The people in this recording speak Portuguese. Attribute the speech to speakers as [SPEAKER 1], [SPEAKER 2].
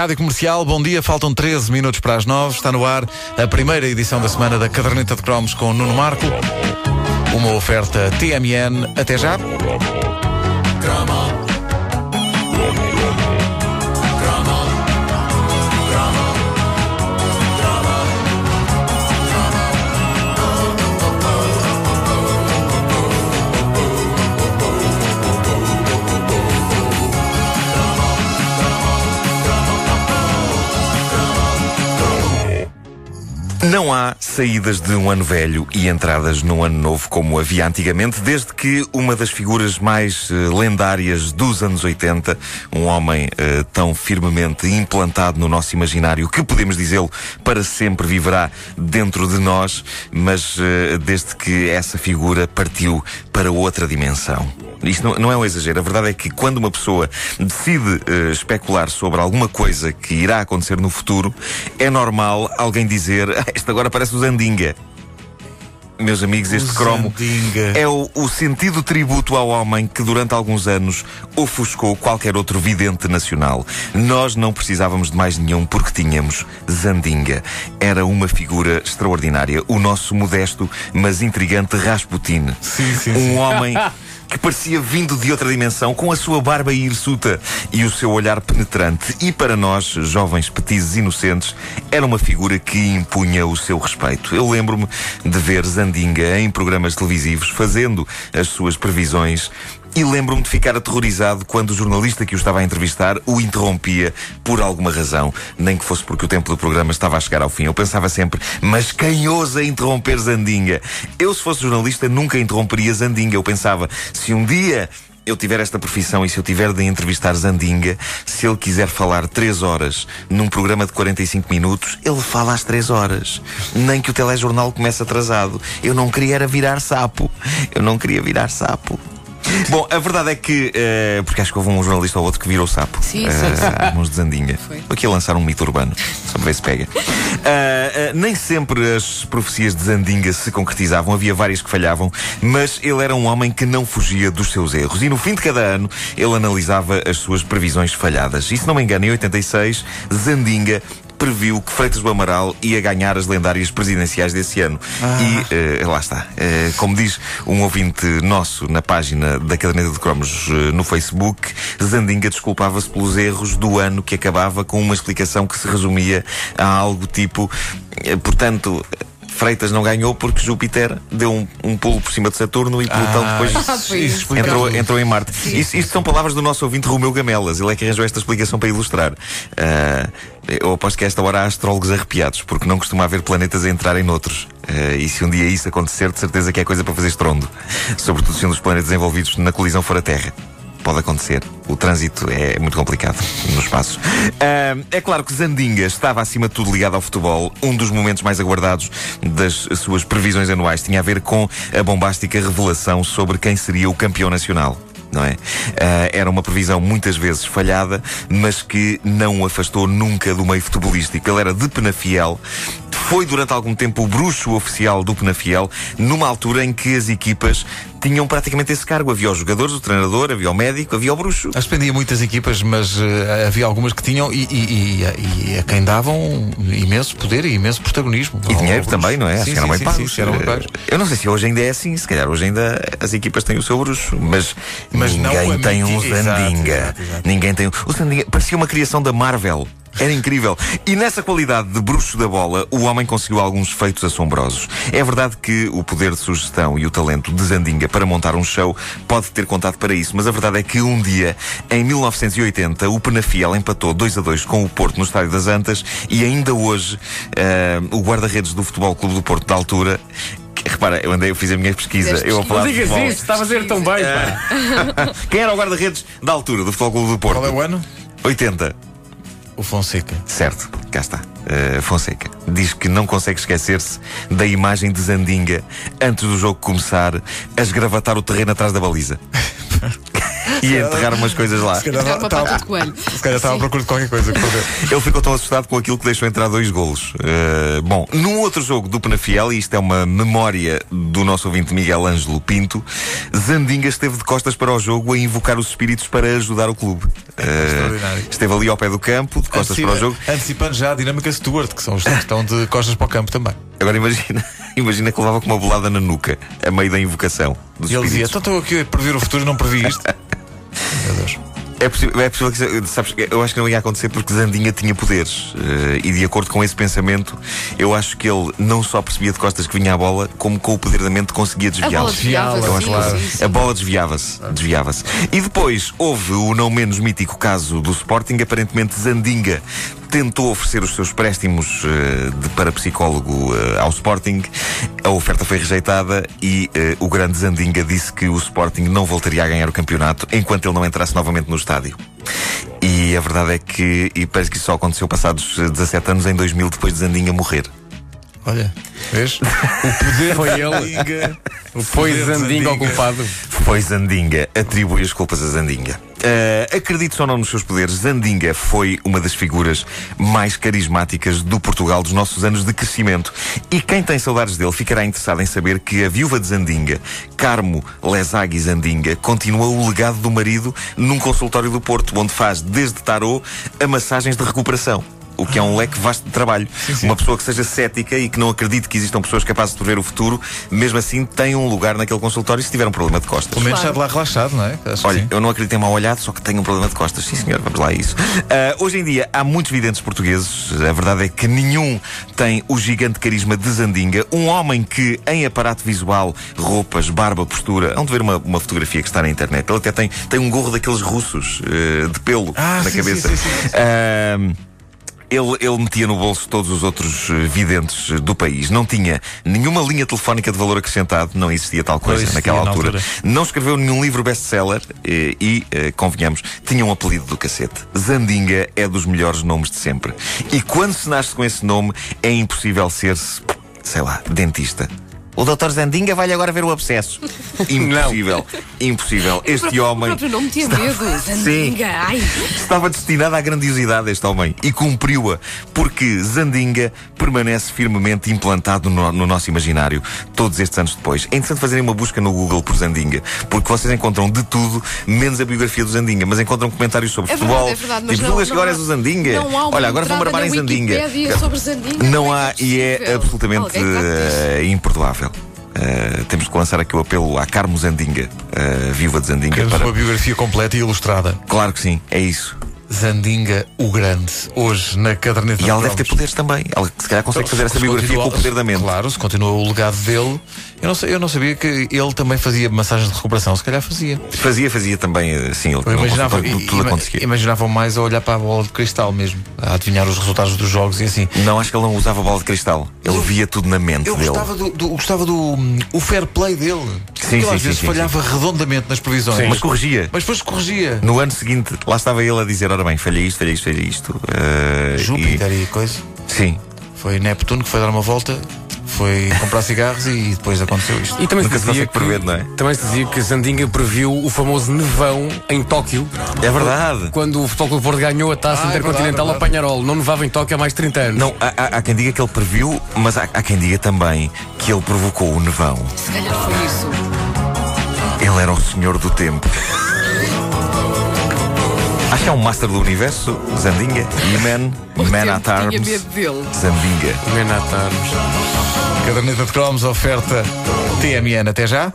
[SPEAKER 1] Rádio Comercial, bom dia, faltam 13 minutos para as 9. Está no ar a primeira edição da semana da Caderneta de Cromos com Nuno Marco. Uma oferta TMN. Até já.
[SPEAKER 2] Não há saídas de um ano velho e entradas num ano novo como havia antigamente, desde que uma das figuras mais uh, lendárias dos anos 80, um homem uh, tão firmemente implantado no nosso imaginário que podemos dizê-lo para sempre viverá dentro de nós, mas uh, desde que essa figura partiu para outra dimensão. Isto não, não, é um exagero. A verdade é que quando uma pessoa decide uh, especular sobre alguma coisa que irá acontecer no futuro, é normal alguém dizer: Este agora parece o Zandinga. Meus amigos, este
[SPEAKER 1] O
[SPEAKER 2] cromo
[SPEAKER 1] Zandinga.
[SPEAKER 2] é o, o sentido tributo ao homem que durante alguns anos ofuscou qualquer outro vidente nacional. Nós não precisávamos de mais nenhum porque tínhamos Zandinga. Era uma figura extraordinária. O nosso modesto, mas intrigante Rasputin.
[SPEAKER 1] Sim, sim,
[SPEAKER 2] um
[SPEAKER 1] sim.
[SPEAKER 2] homem que parecia vindo de outra dimensão, com a sua barba hirsuta e o seu olhar penetrante. E para nós, jovens petizes inocentes, era uma figura que impunha o seu respeito. Eu lembro-me de ver Zandinga em programas televisivos fazendo as suas previsões. E lembro-me de ficar aterrorizado quando o jornalista que o estava a entrevistar o interrompia por alguma razão, nem que fosse porque o tempo do programa estava a chegar ao fim. Eu pensava sempre, mas quem ousa interromper Zandinga? Eu, se fosse jornalista, nunca interromperia Zandinga. Eu pensava, se um dia eu tiver esta profissão e se eu tiver de entrevistar Zandinga, se ele quiser falar 3 horas num programa de 45 minutos, ele fala às 3 horas. Nem que o telejornal comece atrasado. Eu não queria era virar sapo. Eu não queria virar sapo. Bom, a verdade é que, eh, porque acho que houve um jornalista ou outro que virou sapo.
[SPEAKER 3] Sim,
[SPEAKER 2] Eh,
[SPEAKER 3] sim, sim.
[SPEAKER 2] às mãos de Zandinga.
[SPEAKER 3] Foi.
[SPEAKER 2] Aqui a lançar um mito urbano, só para ver se pega. Ah, ah, nem sempre as profecias de Zandinga se concretizavam, havia várias que falhavam, mas ele era um homem que não fugia dos seus erros. E no fim de cada ano, ele analisava as suas previsões falhadas. E se não me engano, em 86, Zandinga previu que Freitas do Amaral ia ganhar as lendárias presidenciais desse ano. E eh, lá está. Eh, como diz um ouvinte nosso na página da Caderneta de Cromos eh, no Facebook, Zandinga desculpava-se pelos erros do ano que acabava com uma explicação que se resumia a algo tipo, portanto. Freitas não ganhou porque Júpiter deu um, um pulo por cima de Saturno e Plutão
[SPEAKER 1] Ah,
[SPEAKER 2] depois
[SPEAKER 1] isso
[SPEAKER 2] entrou, entrou em Marte. Isto, isto são palavras do nosso ouvinte Romeu Gamelas. Ele é que arranjou esta explicação para ilustrar. Ah, eu aposto que a esta hora há astrólogos arrepiados, porque não costuma haver planetas a entrarem noutros. Ah, e se um dia isso acontecer, de certeza que é coisa para fazer estrondo. Sobretudo sendo os planetas envolvidos na colisão fora Terra. Pode acontecer. O trânsito é muito complicado no espaço. Ah, é claro que Zandinga estava acima de tudo ligado ao futebol. Um dos momentos mais aguardados das suas previsões anuais tinha a ver com a bombástica revelação sobre quem seria o campeão nacional. Não é? Ah, era uma previsão muitas vezes falhada, mas que não o afastou nunca do meio futebolístico. Ele era de Penafiel, foi durante algum tempo o bruxo oficial do Penafiel, numa altura em que as equipas tinham praticamente esse cargo. Havia os jogadores, o treinador, havia o médico, havia o bruxo.
[SPEAKER 1] Acho que muitas equipas, mas eh, havia algumas que tinham e, e- e- e a quem davam imenso poder e imenso protagonismo.
[SPEAKER 2] E dinheiro também, não é? Acho
[SPEAKER 1] Sim,
[SPEAKER 2] que eram bem
[SPEAKER 1] sim,
[SPEAKER 2] pagos.
[SPEAKER 1] sim, eram bem pagos.
[SPEAKER 2] Eu não sei se hoje ainda é assim, se calhar hoje ainda as equipas têm o seu bruxo, mas,
[SPEAKER 1] Mas
[SPEAKER 2] ninguém tem um
[SPEAKER 1] miti- Exato,
[SPEAKER 2] Zandinga.
[SPEAKER 1] exato, exato.
[SPEAKER 2] Ninguém tem. O Zandinga parecia uma criação da Marvel. Era incrível. E nessa qualidade de bruxo da bola, o homem conseguiu alguns feitos assombrosos. É verdade que o poder de sugestão e o talento de Zandinga para montar um show pode ter contado para isso, mas a verdade é que um dia, em 1980, o Penafiel empatou 2 a 2 com o Porto no Estádio das Antas e ainda hoje eh, o guarda-redes do Futebol Clube do Porto da altura. Repara, eu andei, eu fiz a minha pesquisa. Eu
[SPEAKER 3] pesquisa.
[SPEAKER 2] falar
[SPEAKER 4] Não digas isso, está a fazer tão bem, pá.
[SPEAKER 2] Quem era o guarda-redes da altura do Futebol Clube do Porto?
[SPEAKER 1] Qual é o ano?
[SPEAKER 2] 80.
[SPEAKER 1] O Fonseca.
[SPEAKER 2] Certo, cá está. Uh, Fonseca diz que não consegue esquecer-se da imagem de Zandinga antes do jogo começar a esgravatar o terreno atrás da baliza. e enterrar umas coisas lá.
[SPEAKER 1] Se calhar
[SPEAKER 3] uma pata de coelho.
[SPEAKER 1] se calhar estava à procura de qualquer coisa.
[SPEAKER 2] Ele ficou tão assustado com aquilo que deixou entrar dois golos. Uh, bom, num outro jogo do Penafiel, e isto é uma memória do nosso ouvinte Miguel Ângelo Pinto, Zandinga esteve de costas para o jogo a invocar os espíritos para ajudar o clube. Uh,
[SPEAKER 1] extraordinário.
[SPEAKER 2] esteve ali ao pé do campo, de costas
[SPEAKER 1] Antecipa-
[SPEAKER 2] para o jogo.
[SPEAKER 1] Antecipando já a dinâmica Stewart, que são os que estão de costas para o campo também.
[SPEAKER 2] Agora imagina, imagina que levava com uma bolada na nuca, a meio da invocação dos
[SPEAKER 1] E ele dizia:
[SPEAKER 2] espíritos.
[SPEAKER 1] então estou aqui a prever o futuro e não previ isto. Meu Deus.
[SPEAKER 2] É possível, é possível que isso- sabes, eu acho que não ia acontecer porque Zandinha tinha poderes. eh, e de acordo com esse pensamento, eu acho que ele não só percebia de costas que vinha a bola, como com o poder da mente conseguia
[SPEAKER 1] Desviá-la, claro.
[SPEAKER 3] sim.
[SPEAKER 2] A bola desviava-se, desviava-se. E depois houve o não menos mítico caso do Sporting. Aparentemente, Zandinga tentou oferecer os seus préstimos eh, de parapsicólogo eh, ao Sporting. A oferta foi rejeitada e eh, o grande Zandinga disse que o Sporting não voltaria a ganhar o campeonato enquanto ele não entrasse novamente no estádio. E a verdade é que, e parece que isso só aconteceu passados eh, 17 anos, em 2000, depois de Zandinga morrer.
[SPEAKER 1] Olha, vês? O poder
[SPEAKER 4] Foi ele. Foi Zandinga o culpado.
[SPEAKER 2] Foi Zandinga. Atribui as culpas a Zandinga. Uh, acredite ou não nos seus poderes, Zandinga foi uma das figuras mais carismáticas do Portugal dos nossos anos de crescimento. E quem tem saudades dele ficará interessado em saber que a viúva de Zandinga, Carmo Lesagui Zandinga, continua o legado do marido num consultório do Porto, onde faz desde tarô a massagens de recuperação. O que é um leque vasto de trabalho. Uma pessoa que seja cética e que não acredite que existam pessoas capazes de prever o futuro, mesmo assim tem um lugar naquele consultório se tiver um problema de costas.
[SPEAKER 1] Pelo menos
[SPEAKER 3] Claro.
[SPEAKER 1] sai de lá relaxado, não é? Acho
[SPEAKER 2] Olha,
[SPEAKER 1] sim.
[SPEAKER 2] eu não acredito em mal olhado, só que tenho um problema de costas. Sim, senhor, vamos lá a isso. Ah, hoje em dia há muitos videntes portugueses. A verdade é que nenhum tem o gigante carisma de Zandinga. Um homem que, em aparato visual, roupas, barba, postura. Hão de ver uma, uma fotografia que está na internet. Ele até tem, tem um gorro daqueles russos, eh, de pelo,
[SPEAKER 1] Ah,
[SPEAKER 2] na
[SPEAKER 1] sim,
[SPEAKER 2] cabeça.
[SPEAKER 1] sim, sim, sim, sim.
[SPEAKER 2] Ah, ele, ele metia no bolso todos os outros eh, videntes eh, do país. Não tinha nenhuma linha telefónica de valor acrescentado, não existia tal coisa
[SPEAKER 1] existia
[SPEAKER 2] naquela
[SPEAKER 1] na
[SPEAKER 2] altura.
[SPEAKER 1] altura.
[SPEAKER 2] Não escreveu nenhum livro best-seller eh, e, eh, convenhamos, tinha um apelido do cacete. Zandinga é dos melhores nomes de sempre. E quando se nasce com esse nome, é impossível ser-se, sei lá, dentista. O Dr. Zandinga vai agora ver o abscesso. Impossível. Impossível. Este
[SPEAKER 3] O
[SPEAKER 2] homem.
[SPEAKER 3] próprio nome tinha medo. Zandinga. Ai.
[SPEAKER 2] Estava destinado à grandiosidade este homem e cumpriu-a, porque Zandinga permanece firmemente implantado no, no nosso imaginário todos estes anos depois. É interessante fazerem uma busca no Google por Zandinga, porque vocês encontram de tudo, menos a biografia do Zandinga, mas encontram comentários sobre
[SPEAKER 3] É
[SPEAKER 2] futebol.
[SPEAKER 3] verdade, é verdade, mas
[SPEAKER 2] tipo,
[SPEAKER 3] não-
[SPEAKER 2] Lucas,
[SPEAKER 3] não
[SPEAKER 2] agora és o Zandinga.
[SPEAKER 3] não há uma
[SPEAKER 2] Olha, agora vou barbar em Zandinga.
[SPEAKER 3] Zandinga.
[SPEAKER 2] Não
[SPEAKER 3] Como
[SPEAKER 2] há
[SPEAKER 3] é é
[SPEAKER 2] e é absolutamente eh, imperdoável. Eh, temos que lançar aqui o apelo à Carmo Zandinga, eh, viúva de Zandinga.
[SPEAKER 1] Queremos
[SPEAKER 2] Para...
[SPEAKER 1] uma biografia completa e ilustrada.
[SPEAKER 2] Claro que sim, é isso.
[SPEAKER 1] Zandinga o Grande, hoje na caderneta
[SPEAKER 2] E
[SPEAKER 1] de
[SPEAKER 2] ela deve ter poderes também. Ela se calhar consegue fazer essa biografia
[SPEAKER 1] continua-
[SPEAKER 2] com o poder da mente.
[SPEAKER 1] Claro, se continua o legado dele. Eu não, eu não sabia que ele também fazia massagens de recuperação, se calhar fazia.
[SPEAKER 2] Fazia, fazia também, eh, sim, ele
[SPEAKER 1] Eu imaginava,
[SPEAKER 2] tudo, acontecia.
[SPEAKER 1] imaginava mais a olhar para a bola de cristal mesmo, a adivinhar os resultados dos jogos e assim.
[SPEAKER 2] Não, acho que ele não usava bola de cristal. Ele via tudo na mente
[SPEAKER 1] Eu
[SPEAKER 2] dele.
[SPEAKER 1] gostava do, do- gostava do hum, o fair play dele.
[SPEAKER 2] Sim,
[SPEAKER 1] ele
[SPEAKER 2] sim,
[SPEAKER 1] às
[SPEAKER 2] sim,
[SPEAKER 1] vezes
[SPEAKER 2] sim,
[SPEAKER 1] falhava redondamente nas previsões.
[SPEAKER 2] Mas corrigia.
[SPEAKER 1] Mas depois corrigia.
[SPEAKER 2] No ano seguinte, lá estava ele a dizer: ora bem, falha isto, falha isto, falha isto. Eh,
[SPEAKER 1] Júpiter e coisa.
[SPEAKER 2] e- Sim.
[SPEAKER 1] Foi Neptuno que foi dar uma volta, foi comprar cigarros e depois aconteceu isto.
[SPEAKER 4] E também
[SPEAKER 2] Nunca
[SPEAKER 4] se dizia
[SPEAKER 2] consegue prever,
[SPEAKER 4] que,
[SPEAKER 2] não é?
[SPEAKER 4] Também se dizia que Zandinga previu o famoso nevão em Tóquio.
[SPEAKER 2] É verdade.
[SPEAKER 4] Quando o Futebol Clube Porto ganhou a taça
[SPEAKER 1] Ah, é
[SPEAKER 4] intercontinental
[SPEAKER 1] verdade,
[SPEAKER 4] a Panharol. Não nevava em Tóquio há mais de 30 anos.
[SPEAKER 2] Não, há, há- há quem diga que ele previu, mas há, há quem diga também que ele provocou o nevão.
[SPEAKER 3] Se calhar foi isso.
[SPEAKER 2] Ele era o senhor do tempo. Acho que é um master do universo, Zandinga. Man,
[SPEAKER 3] O
[SPEAKER 2] Man at
[SPEAKER 3] tinha
[SPEAKER 2] Arms.
[SPEAKER 3] medo dele.
[SPEAKER 2] Zandinga.
[SPEAKER 4] Renatarmos.
[SPEAKER 1] Caderneta de cromos, oferta TMN. Até já.